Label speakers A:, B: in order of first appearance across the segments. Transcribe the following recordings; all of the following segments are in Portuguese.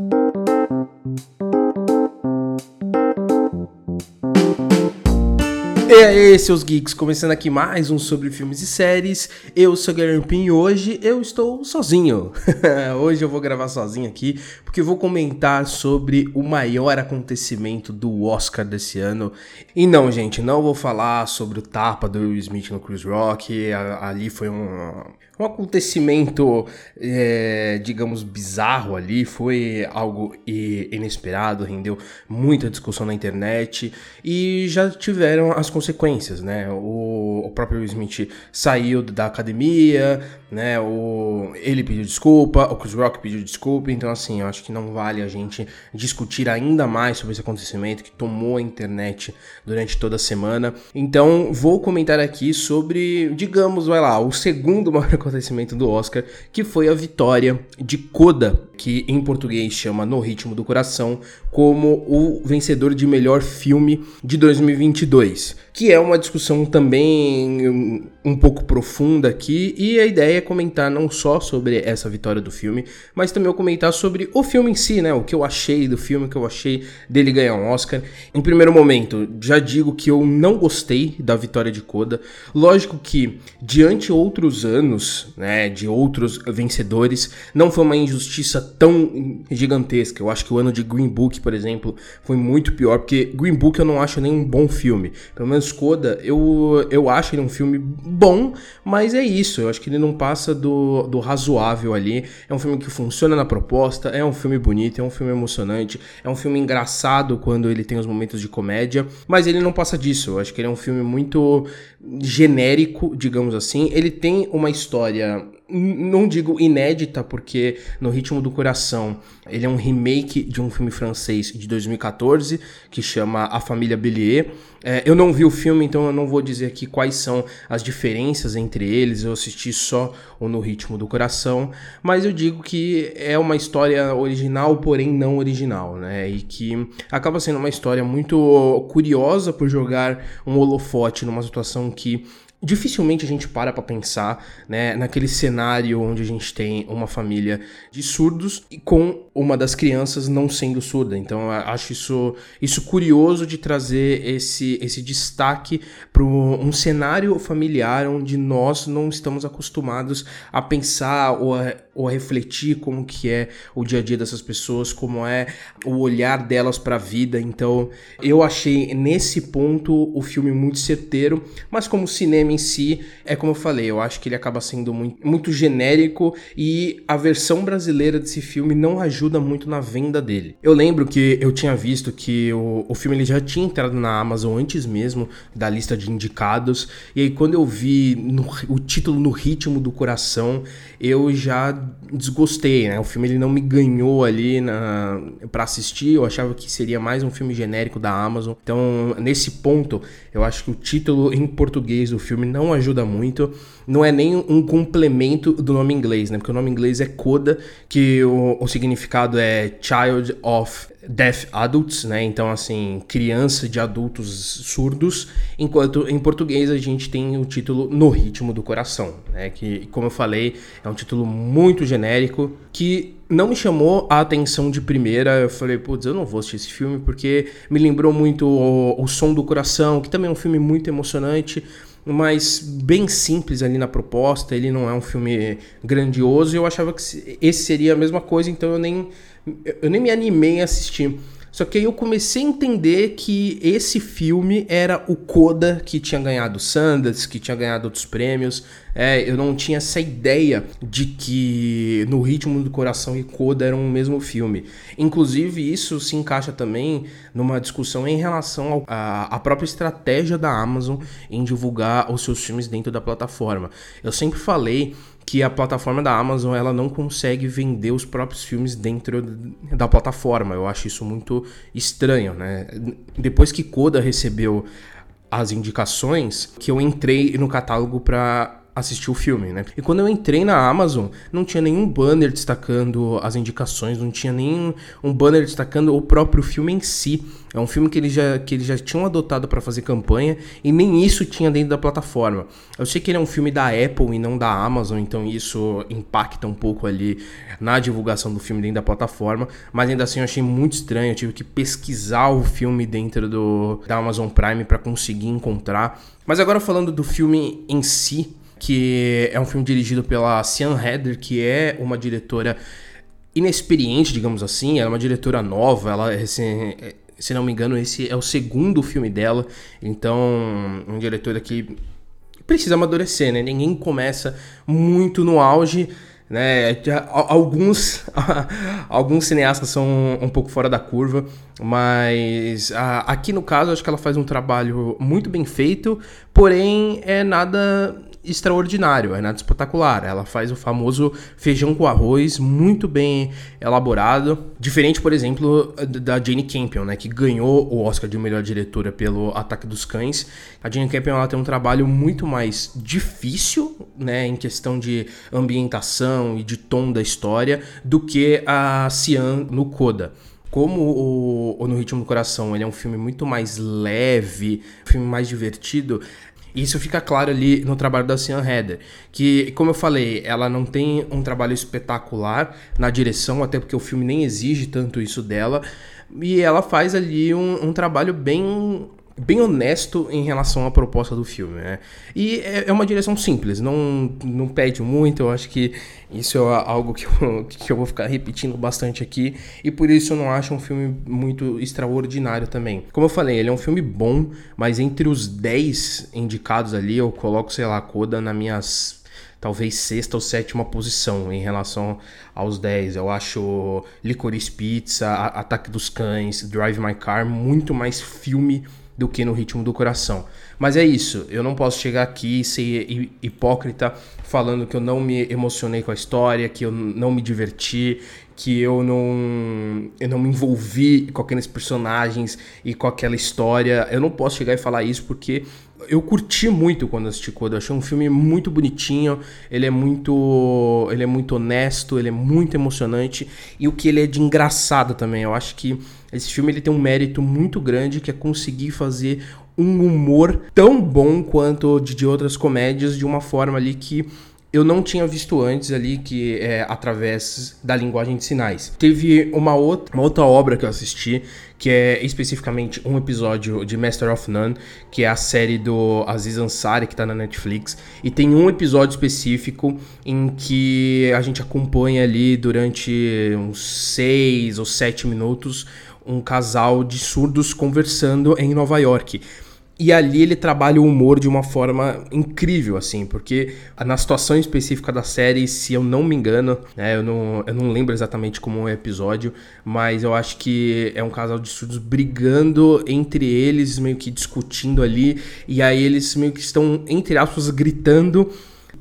A: Thank you. E aí, seus geeks, começando aqui mais um sobre filmes e séries. Eu sou o Guilherme e hoje eu estou sozinho. hoje eu vou gravar sozinho aqui porque eu vou comentar sobre o maior acontecimento do Oscar desse ano. E não, gente, não vou falar sobre o tapa do Will Smith no Chris Rock. Ali foi um, um acontecimento, é, digamos, bizarro ali. Foi algo inesperado, rendeu muita discussão na internet e já tiveram as consequências, né? O, o próprio Will Smith saiu da academia, né? O, ele pediu desculpa, o Chris Rock pediu desculpa, então assim, eu acho que não vale a gente discutir ainda mais sobre esse acontecimento que tomou a internet durante toda a semana. Então, vou comentar aqui sobre, digamos, vai lá, o segundo maior acontecimento do Oscar, que foi a vitória de Coda, que em português chama No Ritmo do Coração, como o vencedor de melhor filme de 2022, que é uma discussão também um pouco profunda aqui, e a ideia é comentar não só sobre essa vitória do filme, mas também eu comentar sobre o filme em si, né? O que eu achei do filme, o que eu achei dele ganhar um Oscar. Em primeiro momento, já digo que eu não gostei da vitória de Coda. Lógico que, diante outros anos, né, de outros vencedores, não foi uma injustiça tão gigantesca. Eu acho que o ano de Green Book, por exemplo, foi muito pior, porque Green Book eu não acho nem um bom filme. Pelo menos Coda, eu, eu acho ele um filme bom, mas é isso. Eu acho que ele não passa do, do razoável ali. É um filme que funciona na proposta, é um filme bonito, é um filme emocionante, é um filme engraçado quando ele tem os momentos de comédia, mas ele não passa disso. Eu acho que ele é um filme muito genérico, digamos assim. Ele tem uma história não digo inédita, porque No Ritmo do Coração ele é um remake de um filme francês de 2014 que chama A Família Bellier. É, eu não vi o filme, então eu não vou dizer aqui quais são as diferenças entre eles. Eu assisti só o No Ritmo do Coração, mas eu digo que é uma história original, porém não original, né? E que acaba sendo uma história muito curiosa por jogar um holofote numa situação que dificilmente a gente para para pensar, né, naquele cenário onde a gente tem uma família de surdos e com uma das crianças não sendo surda. Então acho isso, isso curioso de trazer esse, esse destaque para um cenário familiar onde nós não estamos acostumados a pensar ou a, ou a refletir como que é o dia a dia dessas pessoas, como é o olhar delas para a vida. Então eu achei nesse ponto o filme muito certeiro, mas como cinema em si, é como eu falei, eu acho que ele acaba sendo muito, muito genérico e a versão brasileira desse filme não ajuda muito na venda dele. Eu lembro que eu tinha visto que o, o filme ele já tinha entrado na Amazon antes mesmo da lista de indicados, e aí quando eu vi no, o título No Ritmo do Coração, eu já desgostei, né? O filme ele não me ganhou ali na para assistir, eu achava que seria mais um filme genérico da Amazon. Então, nesse ponto, eu acho que o título em português do filme não ajuda muito. Não é nem um complemento do nome inglês, né? Porque o nome inglês é Coda, que o, o significado é Child of Deaf Adults, né? Então, assim, criança de adultos surdos, enquanto em português a gente tem o título No Ritmo do Coração, né? Que, como eu falei, é um título muito genérico que não me chamou a atenção de primeira. Eu falei, putz, eu não vou assistir esse filme porque me lembrou muito o, o Som do Coração, que também é um filme muito emocionante mas bem simples ali na proposta. Ele não é um filme grandioso. Eu achava que esse seria a mesma coisa, então eu nem, eu nem me animei a assistir. Só que aí eu comecei a entender que esse filme era o Coda que tinha ganhado Sundance, que tinha ganhado outros prêmios. É, eu não tinha essa ideia de que No Ritmo do Coração e Coda eram o mesmo filme. Inclusive, isso se encaixa também numa discussão em relação à própria estratégia da Amazon em divulgar os seus filmes dentro da plataforma. Eu sempre falei que a plataforma da Amazon ela não consegue vender os próprios filmes dentro da plataforma. Eu acho isso muito estranho, né? Depois que Coda recebeu as indicações, que eu entrei no catálogo para assistir o filme, né? E quando eu entrei na Amazon, não tinha nenhum banner destacando as indicações, não tinha nem um banner destacando o próprio filme em si. É um filme que eles já, que eles já tinham adotado para fazer campanha e nem isso tinha dentro da plataforma. Eu sei que ele é um filme da Apple e não da Amazon, então isso impacta um pouco ali na divulgação do filme dentro da plataforma, mas ainda assim eu achei muito estranho. Eu tive que pesquisar o filme dentro do, da Amazon Prime para conseguir encontrar. Mas agora falando do filme em si, que é um filme dirigido pela Sian Heather, que é uma diretora inexperiente, digamos assim. Ela é uma diretora nova, ela assim, se não me engano, esse é o segundo filme dela. Então, um diretor que precisa amadurecer, né? Ninguém começa muito no auge, né? Alguns, alguns cineastas são um pouco fora da curva, mas aqui no caso acho que ela faz um trabalho muito bem feito, porém é nada extraordinário, é nada espetacular. Ela faz o famoso feijão com arroz, muito bem elaborado. Diferente, por exemplo, da Jane Campion, né, que ganhou o Oscar de melhor diretora pelo Ataque dos Cães. A Jane Campion ela tem um trabalho muito mais difícil, né, em questão de ambientação e de tom da história, do que a Cian no Coda como o, o, No Ritmo do Coração ele é um filme muito mais leve, um filme mais divertido, isso fica claro ali no trabalho da Cian Heather, que, como eu falei, ela não tem um trabalho espetacular na direção, até porque o filme nem exige tanto isso dela, e ela faz ali um, um trabalho bem bem honesto em relação à proposta do filme, né? E é, é uma direção simples, não, não pede muito, eu acho que isso é algo que eu, que eu vou ficar repetindo bastante aqui, e por isso eu não acho um filme muito extraordinário também. Como eu falei, ele é um filme bom, mas entre os 10 indicados ali, eu coloco, sei lá, Coda na minhas talvez sexta ou sétima posição em relação aos 10. Eu acho Licorice Pizza, Ataque dos Cães, Drive My Car muito mais filme do que no ritmo do coração. Mas é isso, eu não posso chegar aqui e ser hipócrita falando que eu não me emocionei com a história, que eu não me diverti, que eu não, eu não me envolvi com aqueles personagens e com aquela história. Eu não posso chegar e falar isso porque eu curti muito quando assisti Coda. Eu achei um filme muito bonitinho, ele é muito, ele é muito honesto, ele é muito emocionante e o que ele é de engraçado também. Eu acho que esse filme ele tem um mérito muito grande que é conseguir fazer um humor tão bom quanto de, de outras comédias de uma forma ali que eu não tinha visto antes ali, que é através da linguagem de sinais. Teve uma outra, uma outra obra que eu assisti, que é especificamente um episódio de Master of None, que é a série do Aziz Ansari, que tá na Netflix. E tem um episódio específico em que a gente acompanha ali durante uns seis ou sete minutos um casal de surdos conversando em Nova York. E ali ele trabalha o humor de uma forma incrível, assim, porque na situação específica da série, se eu não me engano, né, eu, não, eu não lembro exatamente como é o episódio, mas eu acho que é um casal de surdos brigando entre eles, meio que discutindo ali, e aí eles meio que estão, entre aspas, gritando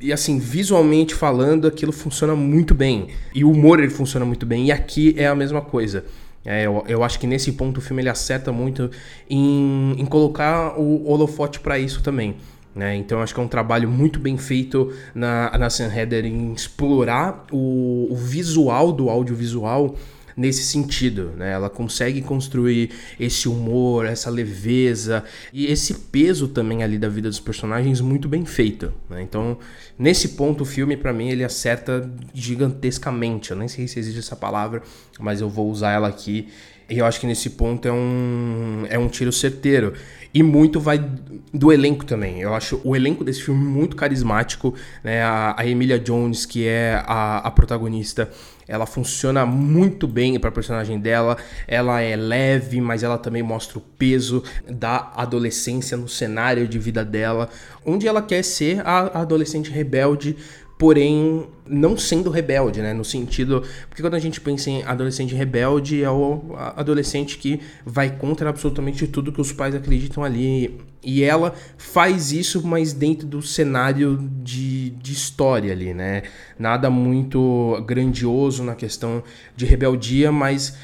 A: e assim, visualmente falando, aquilo funciona muito bem. E o humor ele funciona muito bem. E aqui é a mesma coisa. É, eu, eu, acho que nesse ponto o filme ele acerta muito em, em colocar o holofote para isso também. Né? Então acho que é um trabalho muito bem feito na, na Sam Heather em explorar o, o visual do audiovisual nesse sentido, né? Ela consegue construir esse humor, essa leveza e esse peso também ali da vida dos personagens muito bem feito, né? Então, nesse ponto o filme para mim ele acerta gigantescamente. Eu nem sei se existe essa palavra, mas eu vou usar ela aqui. E eu acho que nesse ponto é um, é um tiro certeiro. E muito vai do elenco também. Eu acho o elenco desse filme muito carismático. Né? A, a Emilia Jones, que é a, a protagonista, ela funciona muito bem para personagem dela. Ela é leve, mas ela também mostra o peso da adolescência no cenário de vida dela, onde ela quer ser a adolescente rebelde porém não sendo rebelde, né? No sentido. Porque quando a gente pensa em adolescente rebelde, é o adolescente que vai contra absolutamente tudo que os pais acreditam ali. E ela faz isso, mas dentro do cenário de, de história ali, né? Nada muito grandioso na questão de rebeldia, mas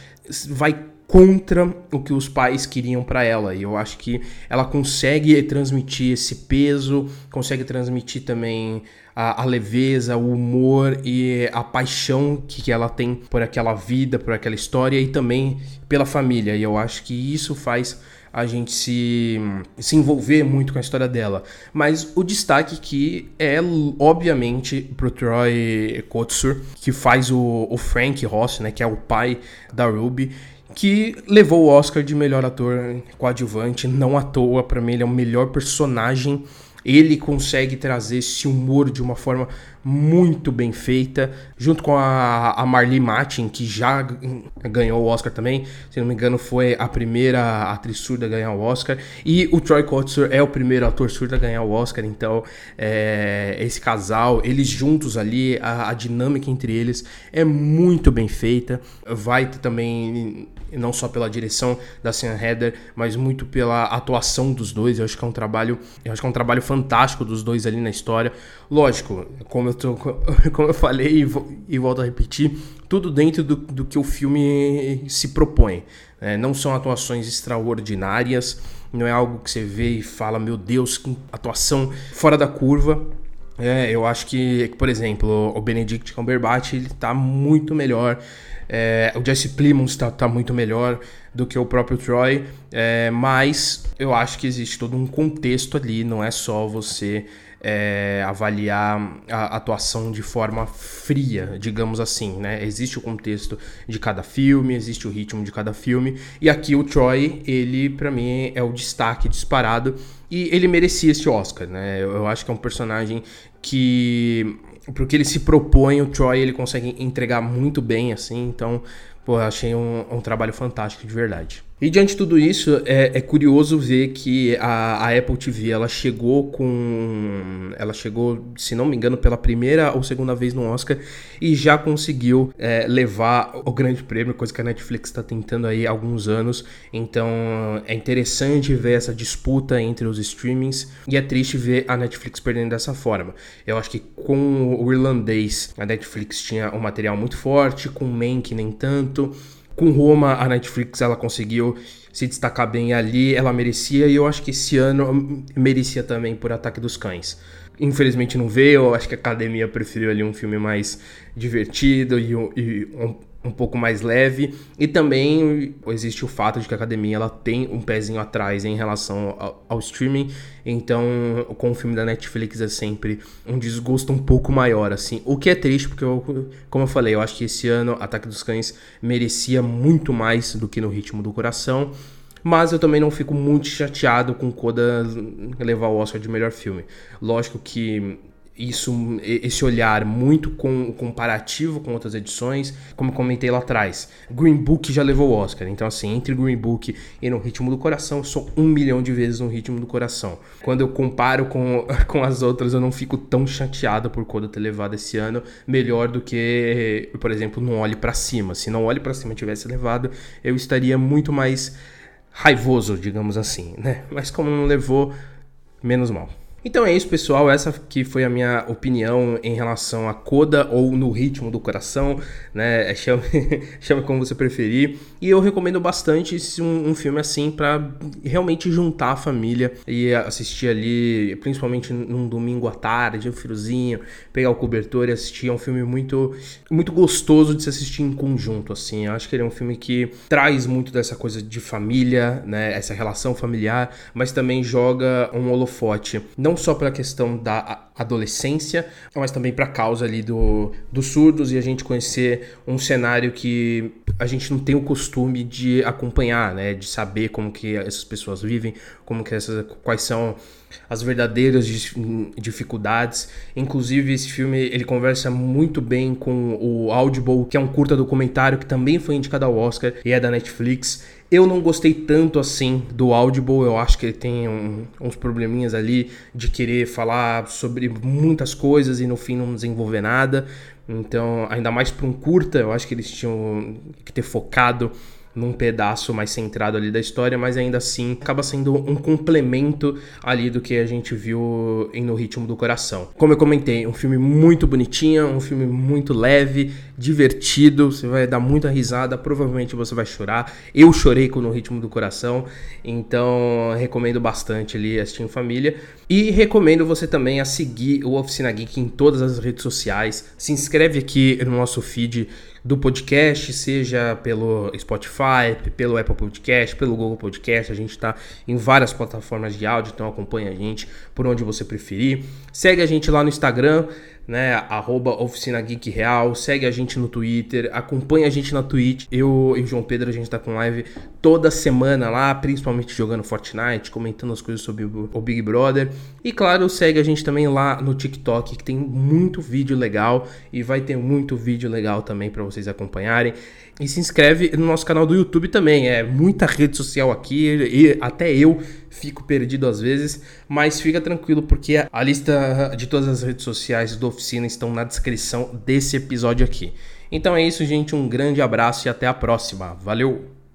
A: vai contra o que os pais queriam para ela. E eu acho que ela consegue transmitir esse peso, consegue transmitir também a, a, leveza, o humor e a paixão que, que ela tem por aquela vida, por aquela história e também pela família. E eu acho que isso faz a gente se, se envolver muito com a história dela. Mas o destaque que é, obviamente, pro Troy Kotsur, que faz o, o Frank Ross, né, que é o pai da Ruby, que levou o Oscar de melhor ator coadjuvante, não à toa, para mim ele é o melhor personagem ele consegue trazer esse humor de uma forma muito bem feita, junto com a, a Marlee Matin, que já ganhou o Oscar também. Se não me engano, foi a primeira atriz surda a ganhar o Oscar. E o Troy Kotsur é o primeiro ator surdo a ganhar o Oscar. Então, é, esse casal, eles juntos ali, a, a dinâmica entre eles é muito bem feita. Vai também não só pela direção da Sam Heather, mas muito pela atuação dos dois. Eu acho que é um trabalho, eu acho que é um trabalho fantástico dos dois ali na história. Lógico, como eu, tô, como eu falei e, volto a repetir, tudo dentro do, do que o filme se propõe. É, não são atuações extraordinárias, não é algo que você vê e fala, meu Deus, que atuação fora da curva. É, eu acho que, por exemplo, o Benedict Cumberbatch ele tá muito melhor. É, o Jesse Plimons está tá muito melhor do que o próprio Troy, é, mas eu acho que existe todo um contexto ali, não é só você é, avaliar a atuação de forma fria, digamos assim, né? Existe o contexto de cada filme, existe o ritmo de cada filme, e aqui o Troy, ele para mim é o destaque disparado e ele merecia esse Oscar, né? Eu acho que é um personagem que porque ele se propõe, o Troy ele consegue entregar muito bem, assim, então, pô, achei um, um trabalho fantástico de verdade. E diante de tudo isso, é, é curioso ver que a, a, Apple TV ela chegou com. Ela chegou, se não me engano, pela primeira ou segunda vez no Oscar e já conseguiu é, levar o grande prêmio, coisa que a Netflix está tentando aí há alguns anos. Então é interessante ver essa disputa entre os streamings e é triste ver a Netflix perdendo dessa forma. Eu acho que com o irlandês, a Netflix tinha um material muito forte, com o Mank nem tanto. Com Roma, a Netflix ela conseguiu se destacar bem ali, ela merecia e eu acho que esse ano merecia também por Ataque dos Cães. Infelizmente não veio, eu acho que a academia preferiu ali um filme mais divertido e, e um, um pouco mais leve. E também existe o fato de que a academia ela tem um pezinho atrás em relação ao, ao, streaming. Então com o filme da Netflix é sempre um desgosto um pouco maior assim. O que é triste porque eu, como eu falei eu acho que esse ano Ataque dos Cães merecia muito mais do que no Ritmo do Coração. Mas eu também não fico muito chateado com Coda levar o Oscar de melhor filme. Lógico que isso, esse olhar muito com, comparativo com outras edições, como comentei lá atrás. Green Book já levou o Oscar, então assim, entre Green Book e No Ritmo do Coração, eu sou um milhão de vezes no Ritmo do Coração. Quando eu comparo com, com as outras, eu não fico tão chateado por Coda ter levado esse ano, melhor do que, por exemplo, Não Olhe para Cima. Se Não Olhe para Cima tivesse levado, eu estaria muito mais raivoso, digamos assim, né? Mas como não levou, menos mal. Então é isso, pessoal. Essa que foi a minha opinião em relação a Coda ou no ritmo do coração, né? Chame, chame como você preferir. E eu recomendo bastante um, um filme assim para realmente juntar a família e assistir ali, principalmente num domingo à tarde, um friozinho, pegar o cobertor e assistir. É um filme muito, muito gostoso de se assistir em conjunto, assim. Eu acho que ele é um filme que traz muito dessa coisa de família, né? Essa relação familiar, mas também joga um holofote. Não não só para a questão da adolescência, mas também para a causa ali do, dos surdos e a gente conhecer um cenário que a gente não tem o costume de acompanhar, né, de saber como que essas pessoas vivem, como que essas, quais são as verdadeiras dificuldades. Inclusive esse filme ele conversa muito bem com o Audible, que é um curta documentário que também foi indicado ao Oscar e é da Netflix. Eu não gostei tanto assim do Audible, eu acho que ele tem um, uns probleminhas ali de querer falar sobre muitas coisas e no fim não desenvolver nada. Então, ainda mais para um curta, eu acho que eles tinham que ter focado num pedaço mais centrado ali da história, mas ainda assim acaba sendo um complemento ali do que a gente viu em No Ritmo do Coração. Como eu comentei, um filme muito bonitinho, um filme muito leve, divertido, você vai dar muita risada, provavelmente você vai chorar. Eu chorei com No Ritmo do Coração, então recomendo bastante ali assistir em família. E recomendo você também a seguir o Oficina Geek em todas as redes sociais. Se inscreve aqui no nosso feed do podcast, seja pelo Spotify, pelo Apple Podcast, pelo Google Podcast. A gente está em várias plataformas de áudio, então acompanha a gente por onde você preferir. Segue a gente lá no Instagram né? Arroba Oficina Geek Real, segue a gente no Twitter, acompanha a gente na Twitch. Eu e o João Pedro, a gente tá com live toda semana lá, principalmente jogando Fortnite, comentando as coisas sobre o Big Brother. E claro, segue a gente também lá no TikTok, que tem muito vídeo legal e vai ter muito vídeo legal também para vocês acompanharem. E se inscreve no nosso canal do YouTube também. É muita rede social aqui e até eu fico perdido às vezes, mas fica tranquilo porque a lista de todas as redes sociais do Oficina estão na descrição desse episódio aqui. Então é isso, gente. Um grande abraço e até a próxima. Valeu!